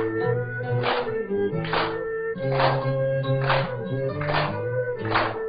Thank you.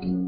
Thank you.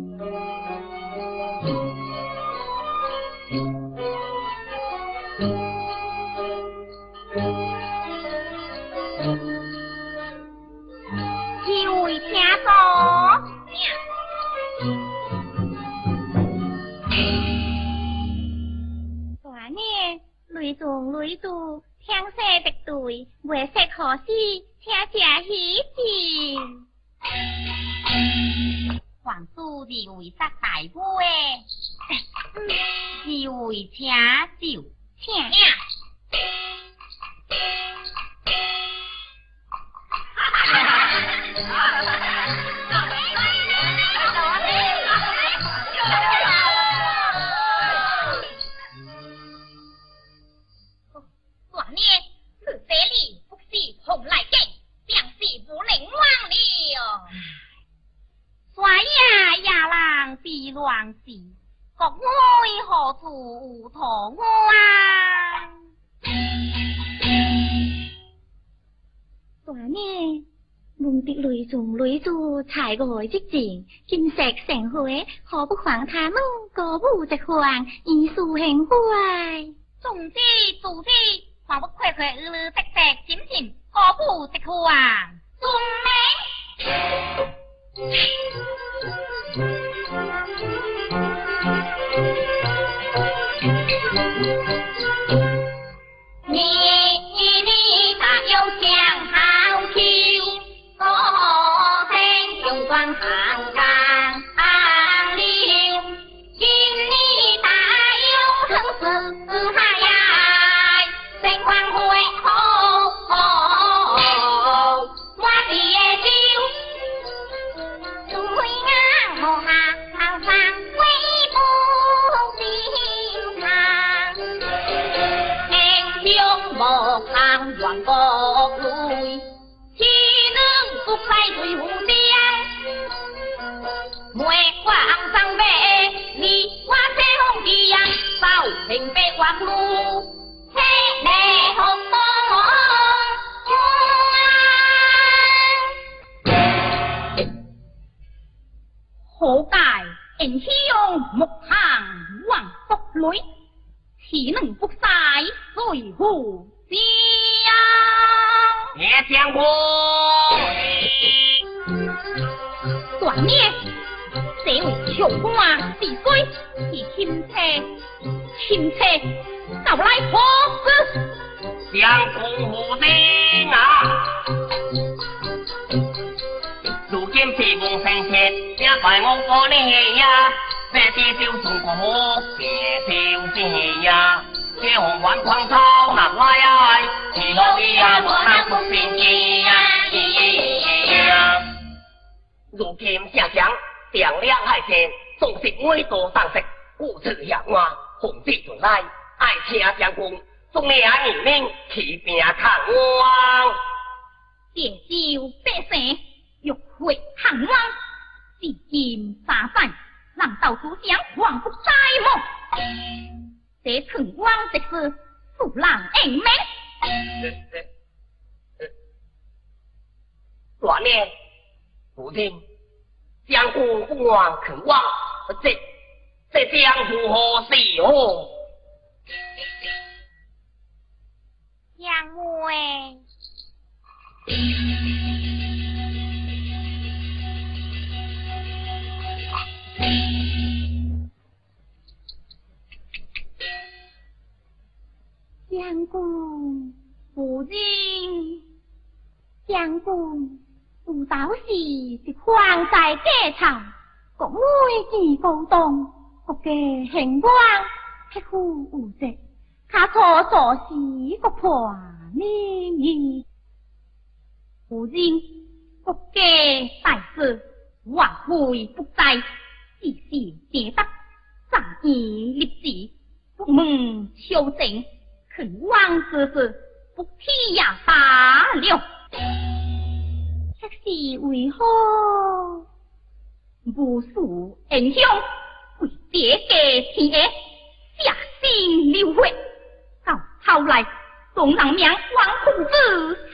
大外之前，金石成灰，何不还他们歌舞一番，以树兴怀？总之，总之，何不快快日日直直进进，歌舞直欢？总断灭，这位求官是谁？是钦车，钦车，到来何事？相公无人啊！如今被王生前，也怪我过你呀，这地就送过我，别就是呀。这红万狂草难来呀，一路一呀我难不平静呀。如今城墙两两海天，总是每多上食，故此下话，红子从来，爱听将军，众年人民起兵抗王，借酒百姓，欲会抗王，至今三载，难道主将还不在么？这存亡之事，父郎恩命。短念不听，江湖不忘肯忘，这这江湖何事哦？杨妹。相公，夫人，相公，有道是是皇在街头，国妹自高东，国家兴光，匹夫无责，他错做事国破名义。夫人，国家大事，万会不在，一时跌得，仗义立志，不问求正。成王之事，不提也罢了。却是为何无数英雄为爹家天下下心流血，到后来总人命亡父之死？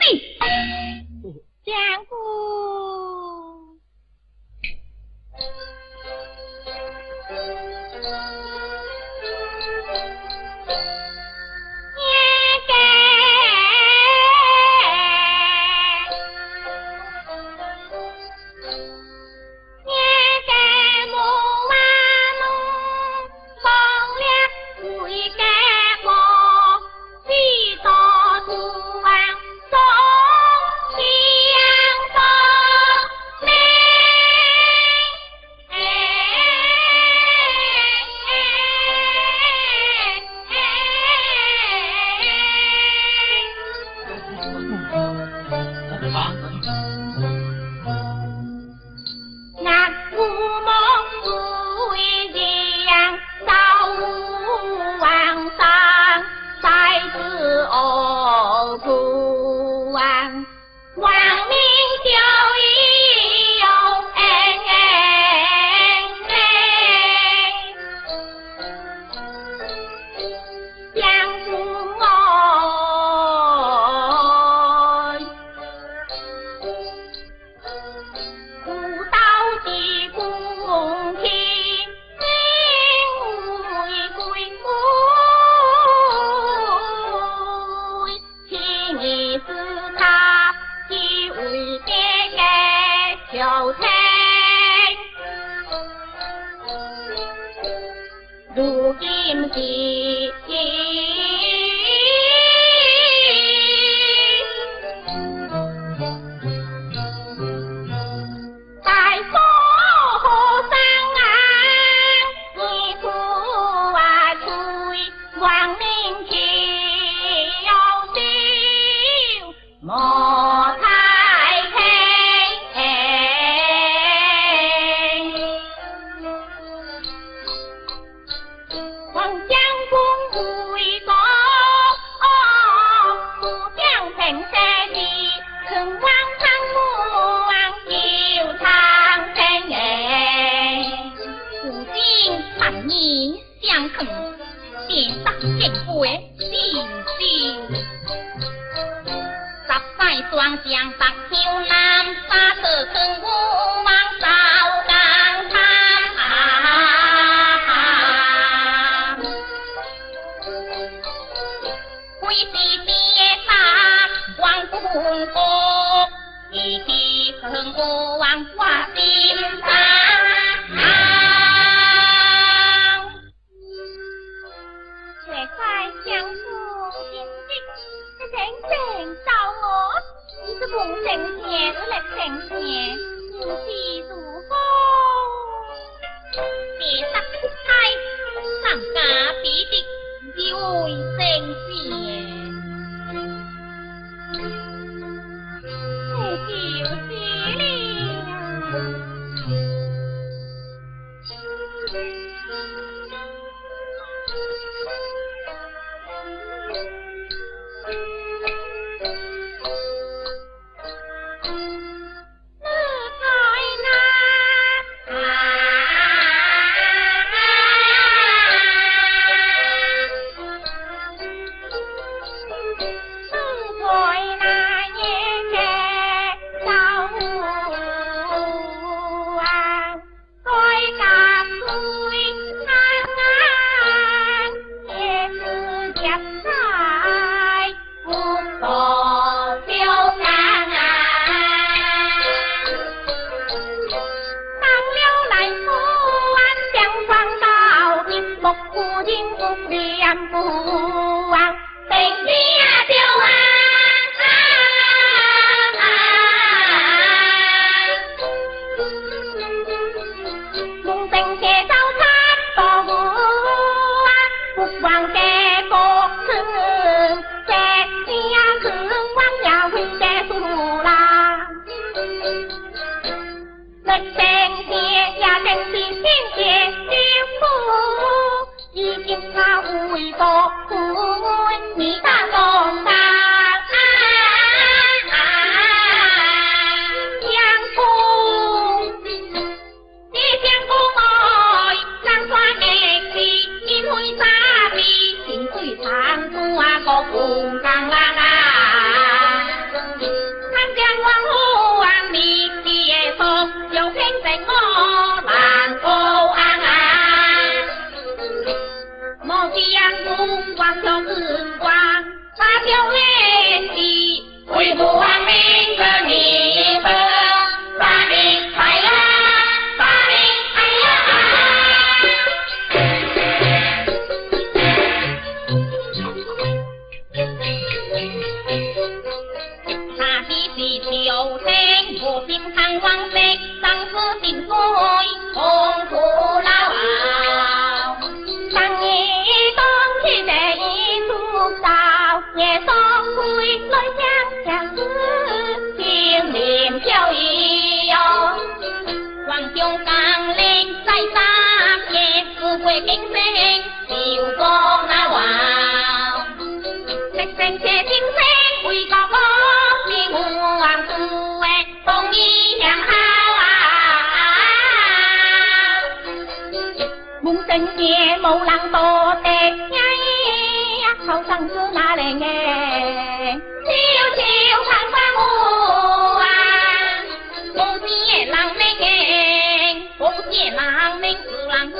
无人多得，呀，好嗓子哪来哎？悄悄参观我啊，我见郎妹哎，我郎妹是郎子。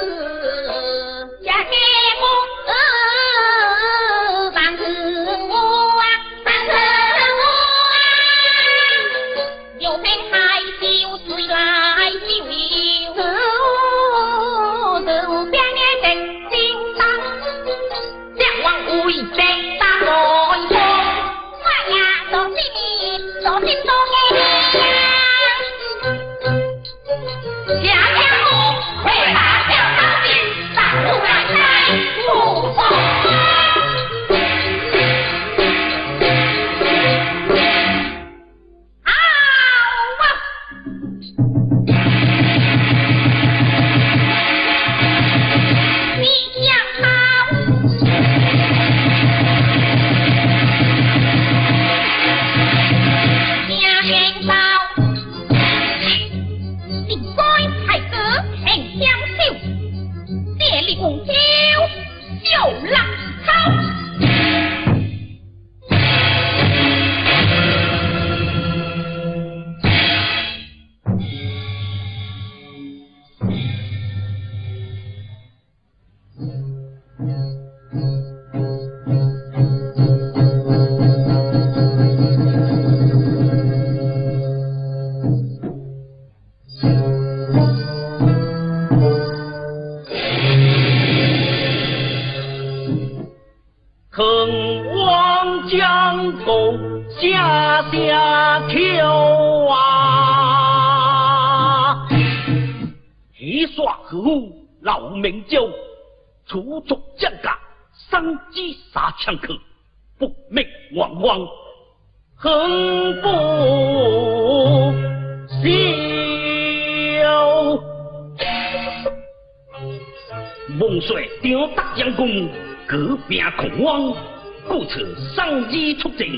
子出阵，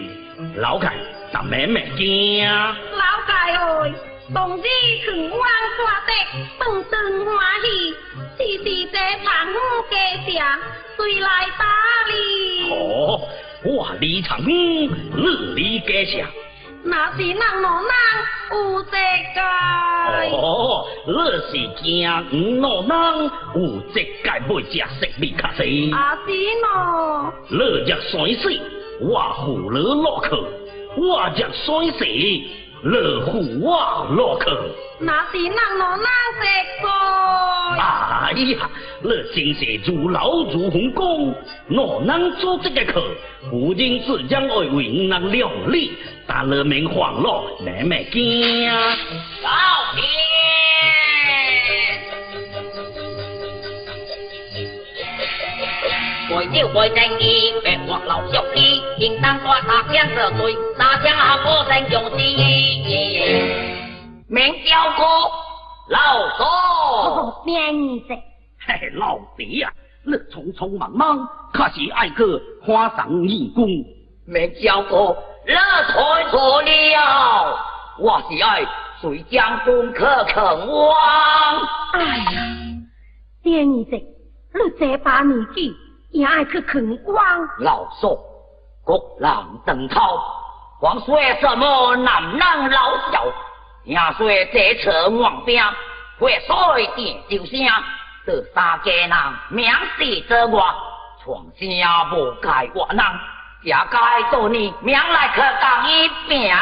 老凯，咱免免惊。老凯哦，同志群欢欢的，饭堂欢喜，是伫这长安街上，谁来打理？哦，我离长安，你离街上。那是人老难有这界。哦，你是惊黄老人有这界，买只食米卡西。啊，是喏。你若想水。我扶你落去我将衰死乐扶我落去那是那罗拉直播哎呀你心血如老如洪光我能做这个口无尽世将爱为你能料理但你们欢乐你们惊。为了为正义，别忘老小弟，应当抓他天色罪，大家好生用心。名叫哥老哦，名儿子，嘿，老爹呀，你匆匆忙忙，可是爱去花上义工。名叫哥，你错错了，我是爱随将军去肯王。哎呀，名儿子，你这把年纪也爱去肯光？老说国郎登涛，皇说什么男人老小？听说这次王兵会水电就声，这三家人名士之外，创声无该我人，也该做你命来去当一病。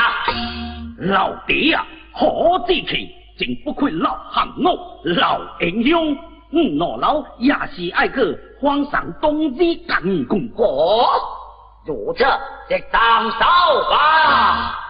老弟呀，好志气，真不愧老汉我老英雄。嗯，老老也是爱去皇上东西更共和，如此即当手吧。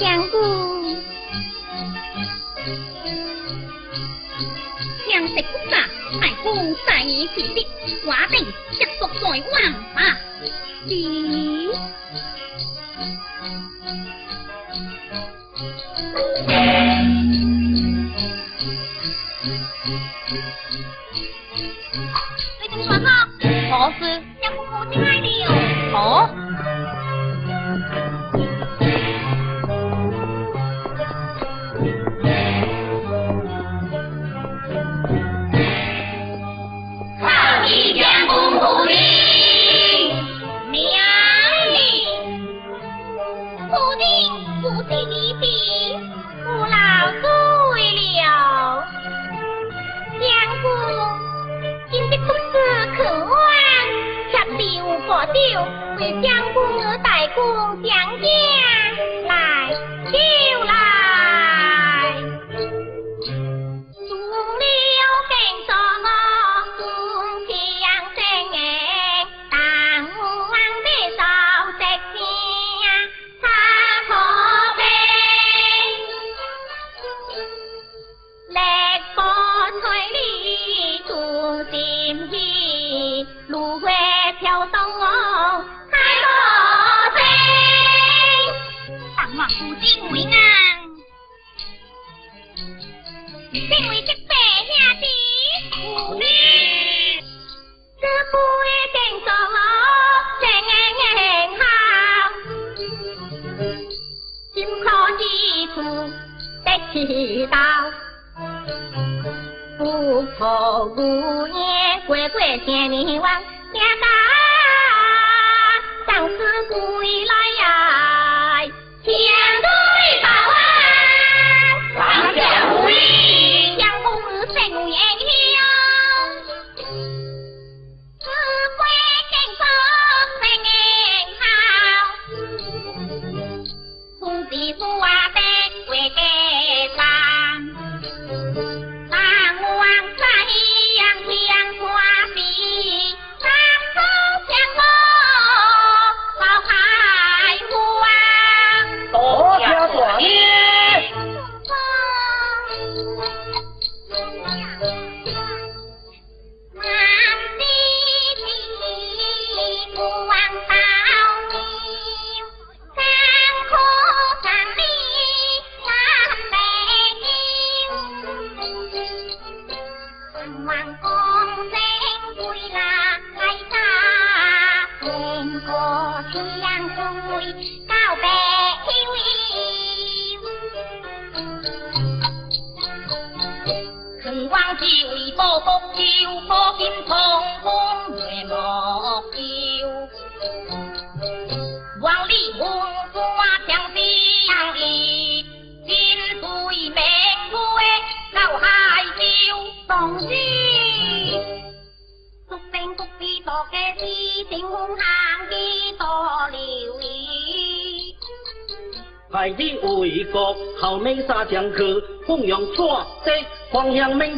Trang vui, em sẽ không 在网吧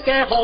के हो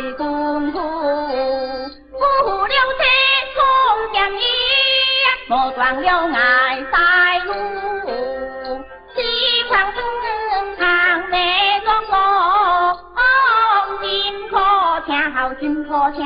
为公夫，夫了车从江衣，莫断了爱在路。西方东堂美中国，心可听好，心可听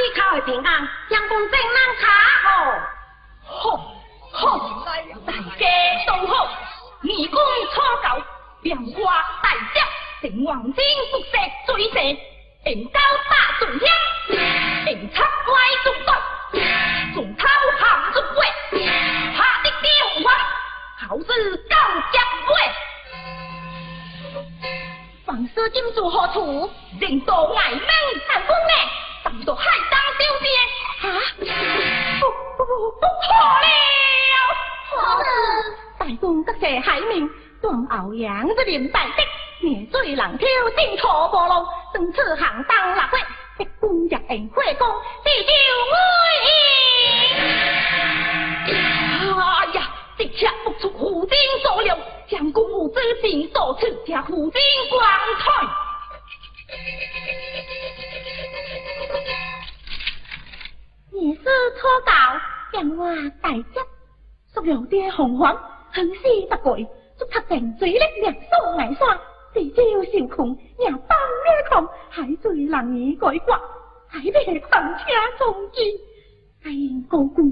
我的靠的平安，将公正难卡哦。好，好，大家都好，义工初九，两花大将，成王天不石水蛇，迎交大众香，迎插歪众队，众偷行众鬼，下的雕花，好事高将尾。房司金主何处？人道爱门难公呢？当作海当小姐啊！不不不不错了！大公得谢海明，断后阳之年大的，灭水人挑定错波路，生此行当立鬼，逼官入营火攻，地就危。哎呀，这下不出虎子家虎丁光彩。二师初到，让我大吉，属有爹红黄，很是不贵，祝他成嘴力量送来刷，四招小穷，也当月狂，海最难以改刮，海别狂车中见，哎，高官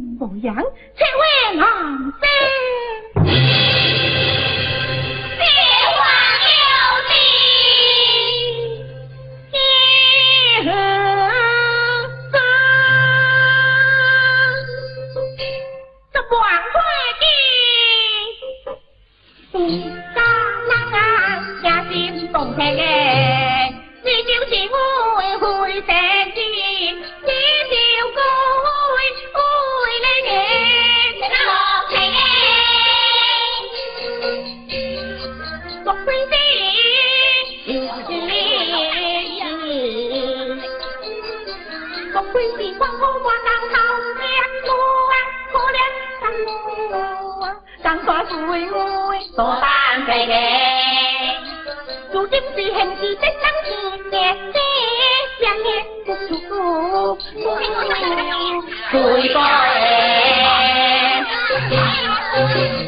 这满快的，东家那家也心动情哎，你就是我会成的，你就我会会来的，那情哎，我会的。我规定，我我我当老娘，我啊可怜。Trong quá 台，如今 tôi tan ghê ghê. Chủ.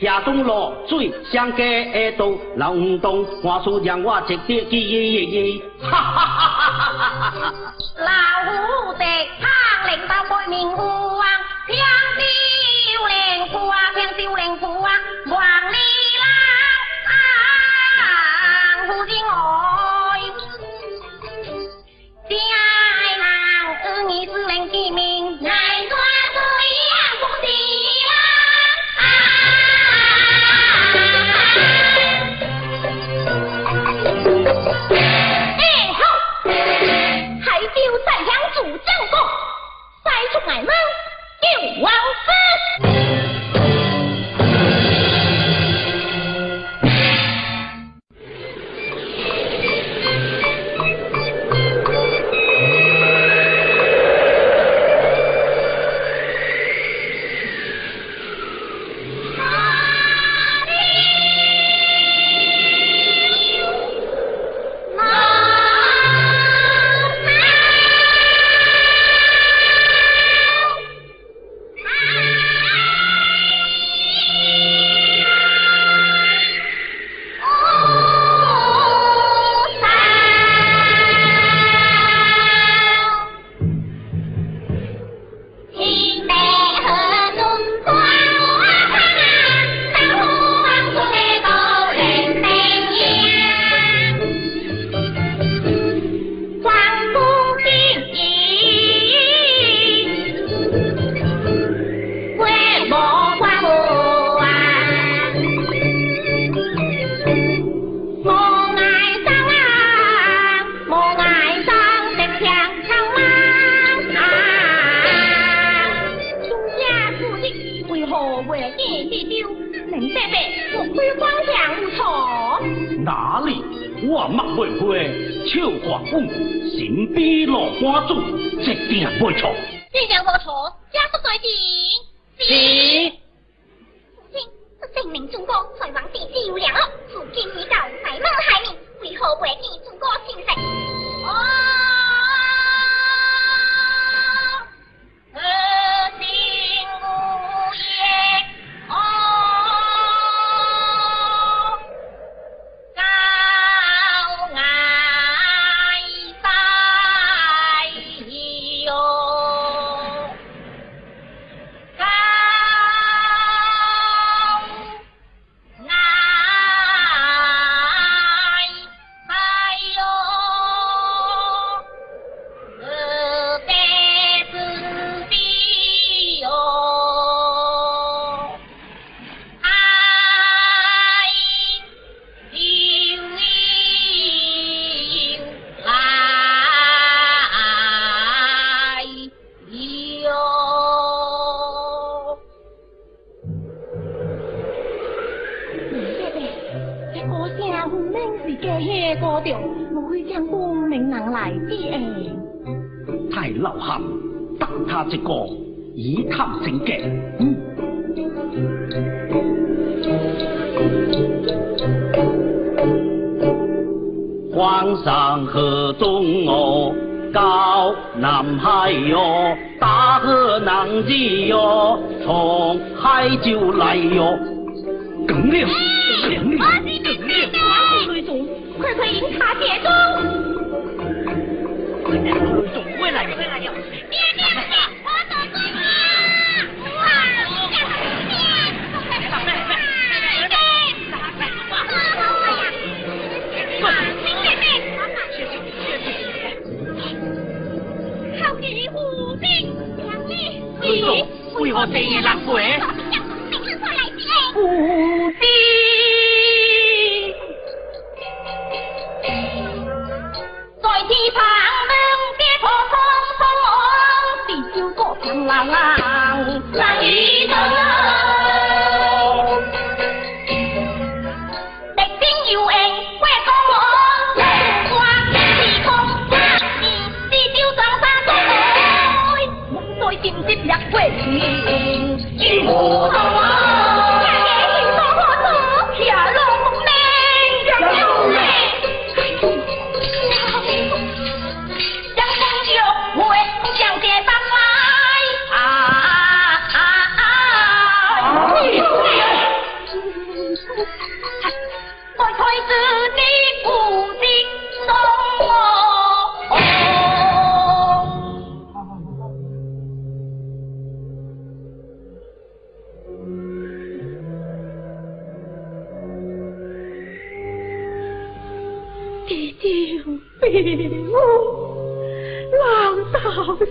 下中落水相隔道，老五东话术让我直接记。哈哈哈哈哈哈！老虎的汤领到对面湖啊，香蕉莲花，香蕉莲花，黄里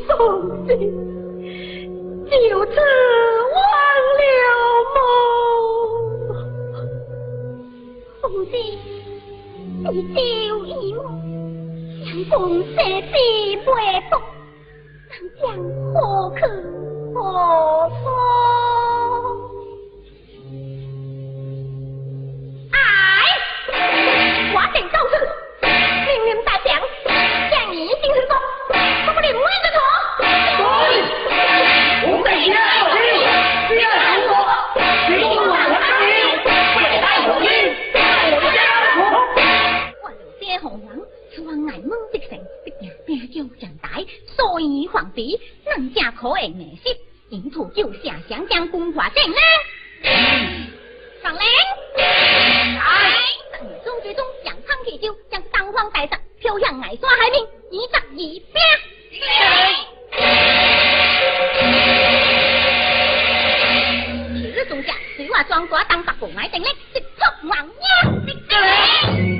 送信，就此忘了梦。父亲，你丢一梦，相公设计未卜，能将何去何从？所以皇帝能下可言内息，引土就下想将功华正呢？上令，来，中决中将汤铁酒将当皇带上，飘向矮山海面，一战一兵。今日中下，随我庄国当八国爱定力，直出王呀！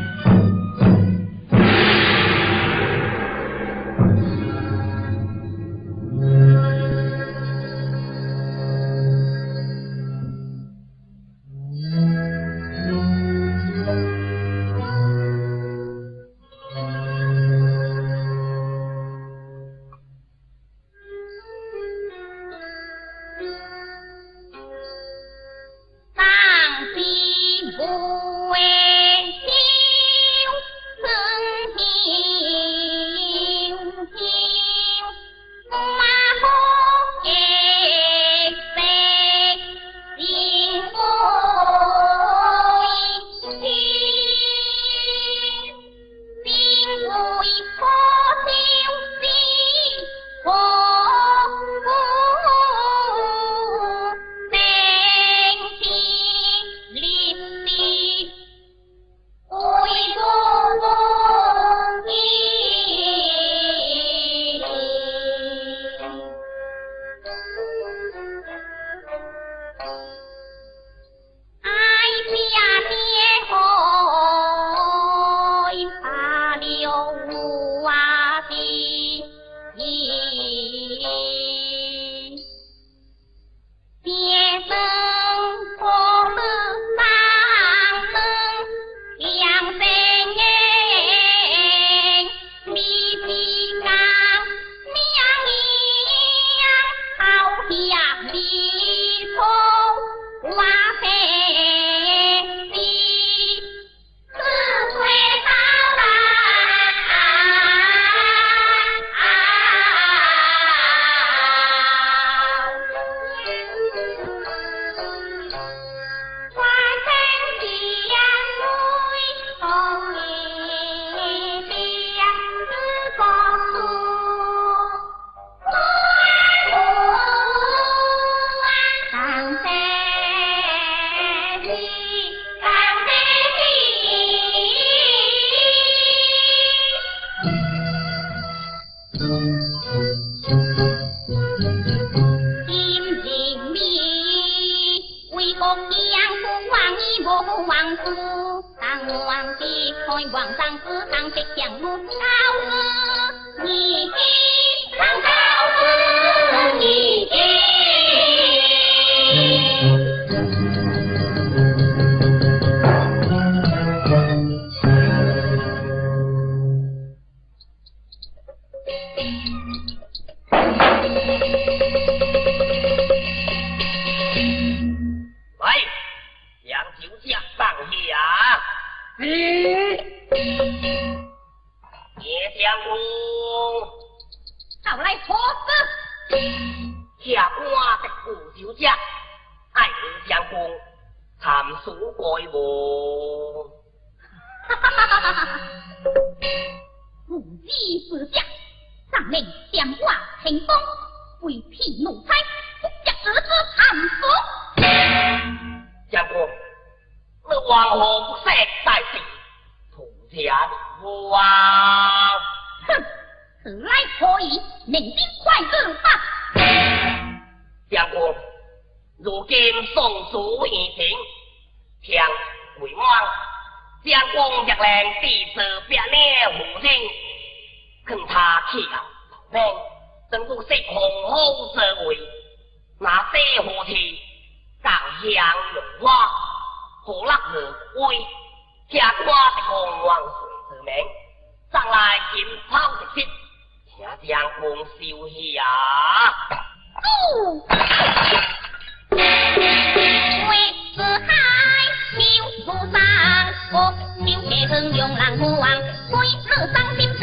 夫人，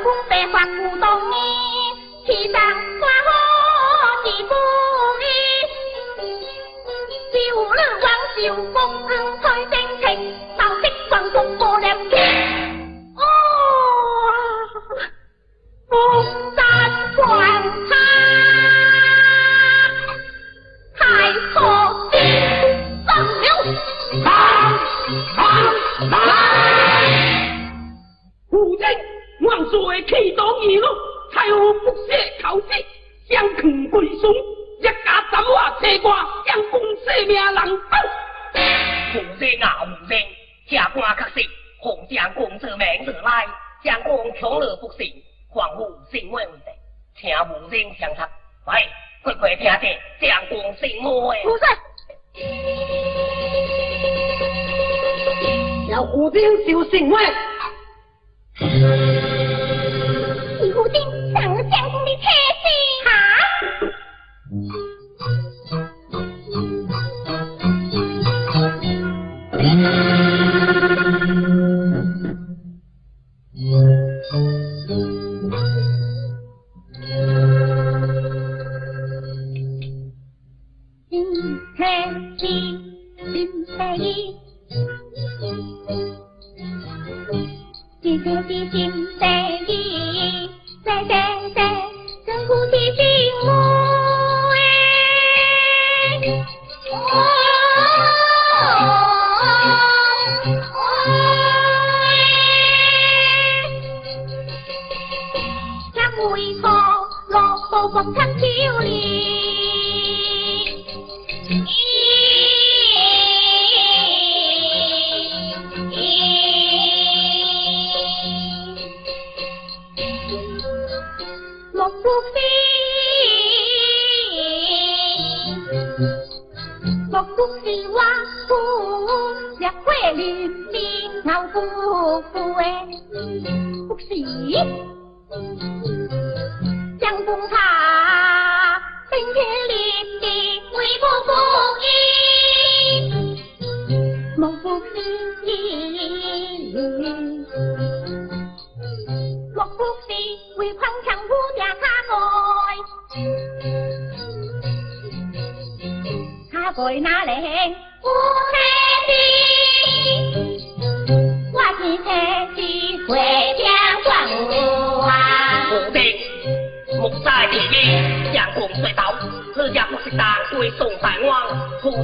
里吹风白发不动你，万岁启动一路，才有不屑口气，相劝归顺，一家怎话车瓜，相公性命难保。无人啊，无人。下官可是洪将公之名而来，将公强乐不信，况无信为的，请无人相插。喂，快快听着，将公信我不是。要胡丁就信我。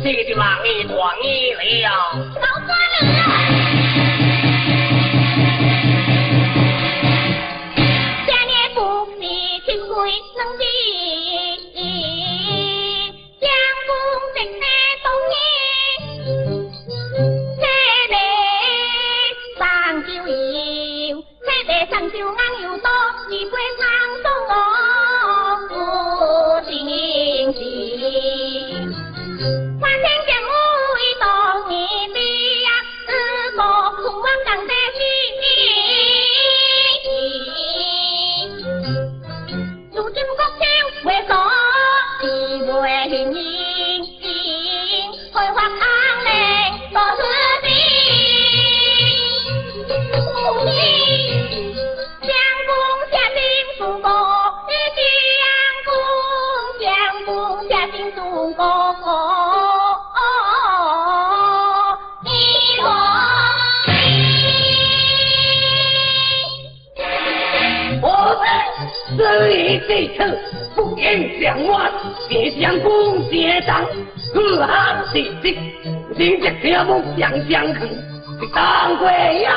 这就让你断你了。老官人。应相忘，别相公结党，四汉地基，今日条目相相去，当归呀，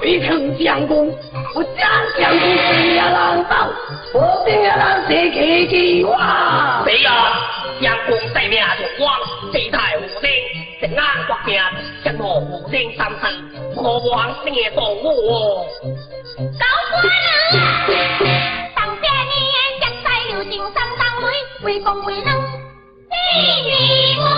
未肯相公，我将相公谁呀难道，我定要让谁去计划？谁呀？相公在命中王，地太无定，正安国命，相我无定三生，何往灭动我？高官人。为公为能，地地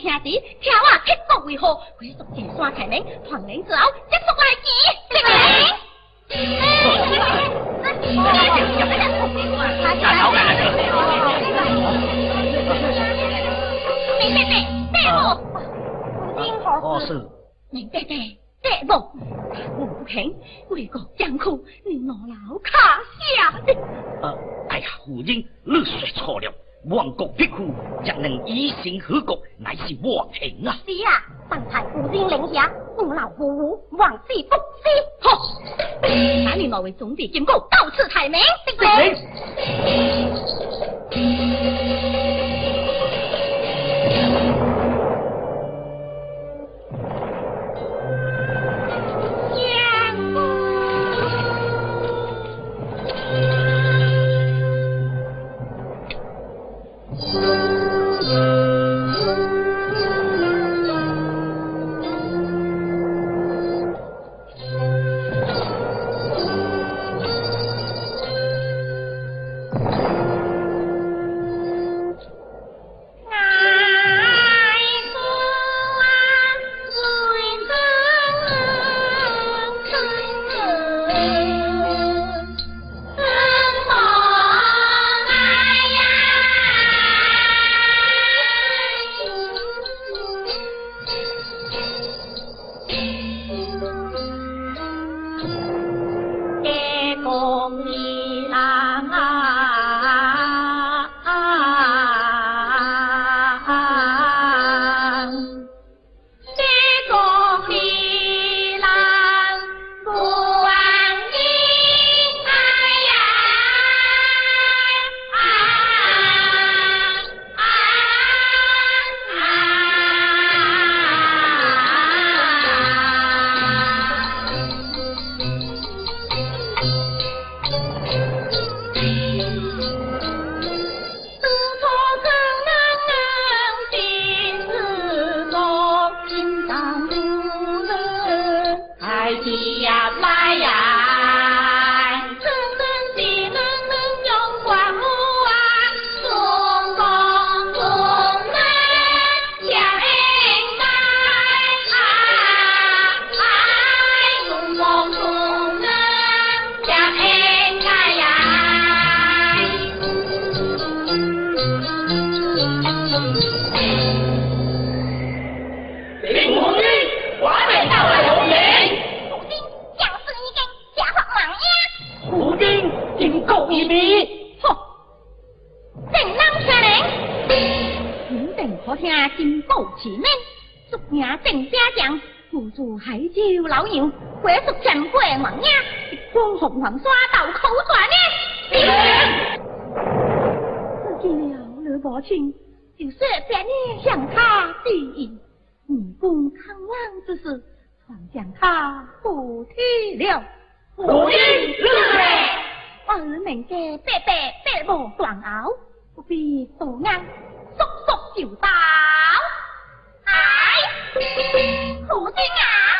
兄弟，听我结果为何？我是从山开门，团之后，接过来见。这个哦，是。林伯伯，伯母，母亲为国艰苦，你老老卡下。呃，哎呀，夫人，你说错了。亡国必苦，若能以身护国，乃是我幸啊！是啊，上才夫人领下，父老父母，万事不息。好，哪里某位总兵警狗到此抬名？老姚，鬼叔真鬼硬呀，光紅橫沙豆口賺呢。見了女母親，就說別你向他致意，你公抗王之事，還向他不體諒。我應認為，兒明嘅伯伯伯母斷咬，不必多硬，速速就到。哎，好啲啊！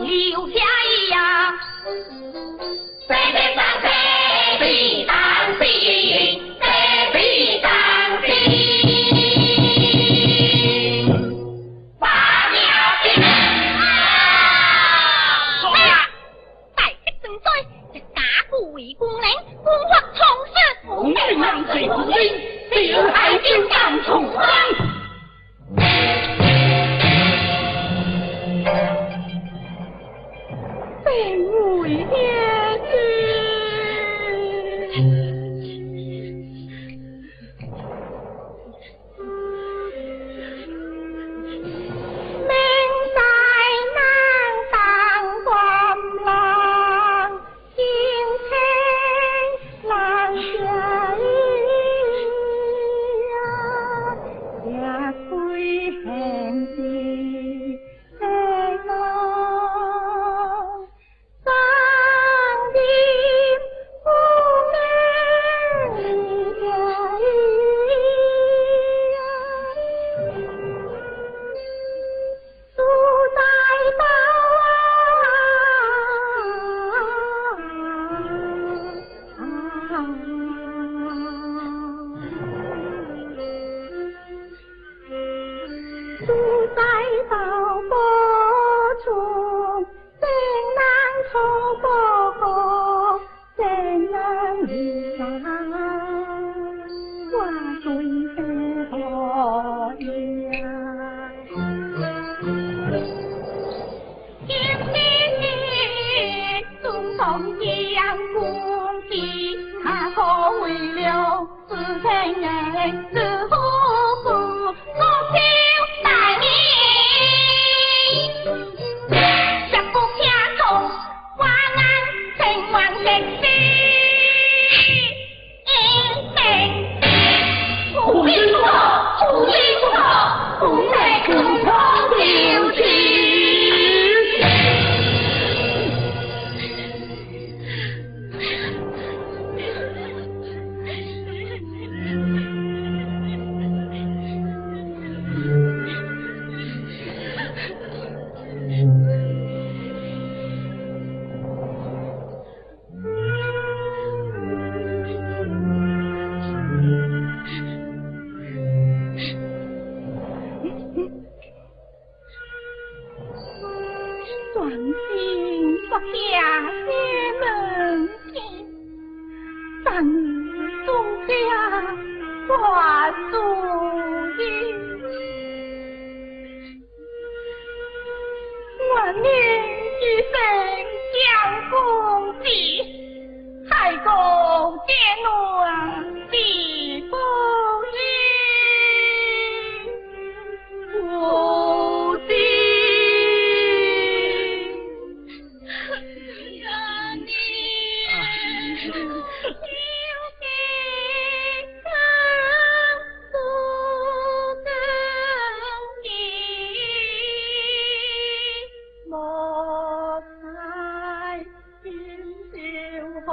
你有家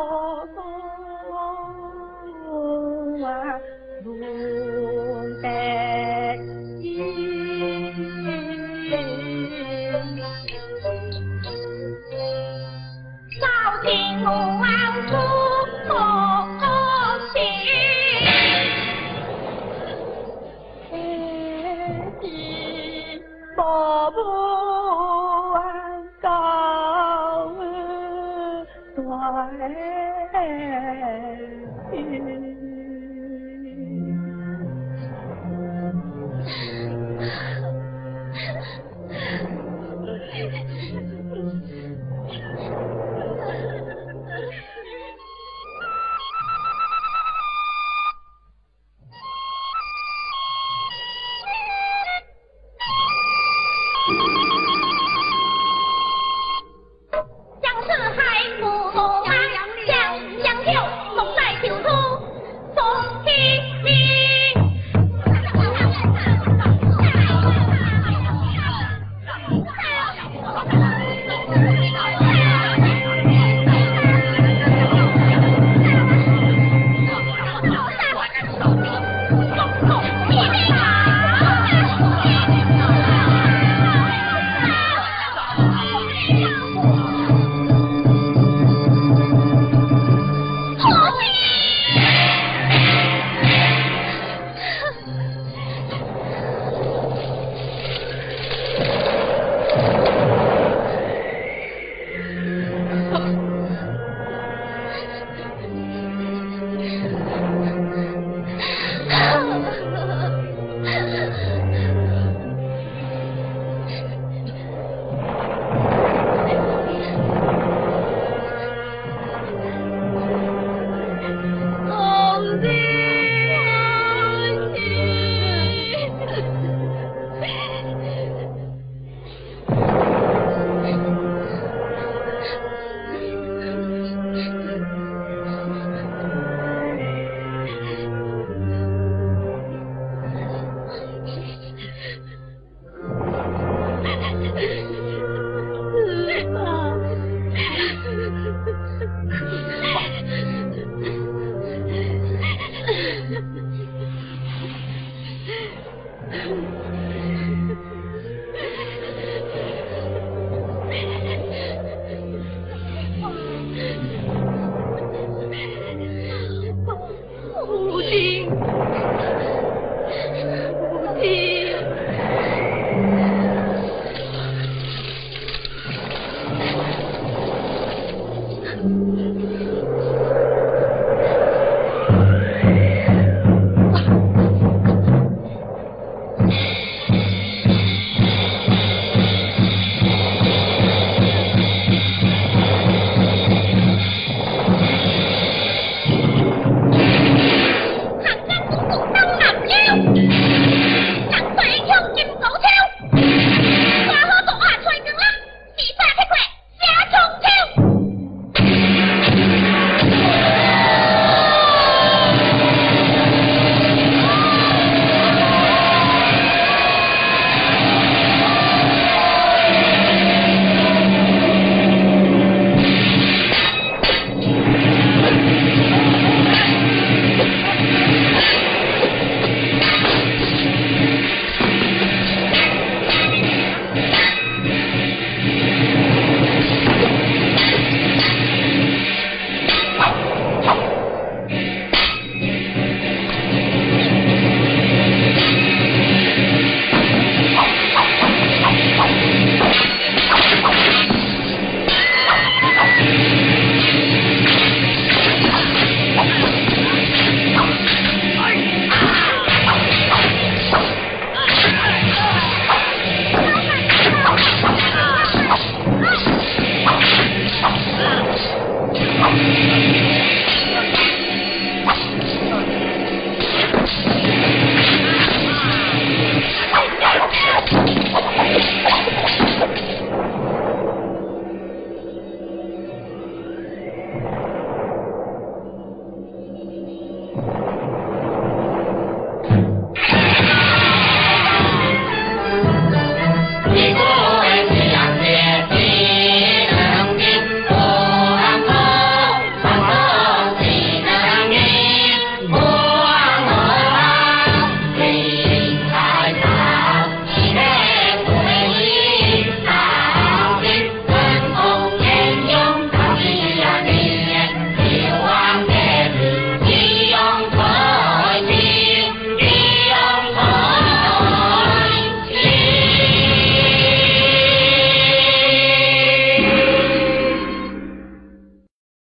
啊、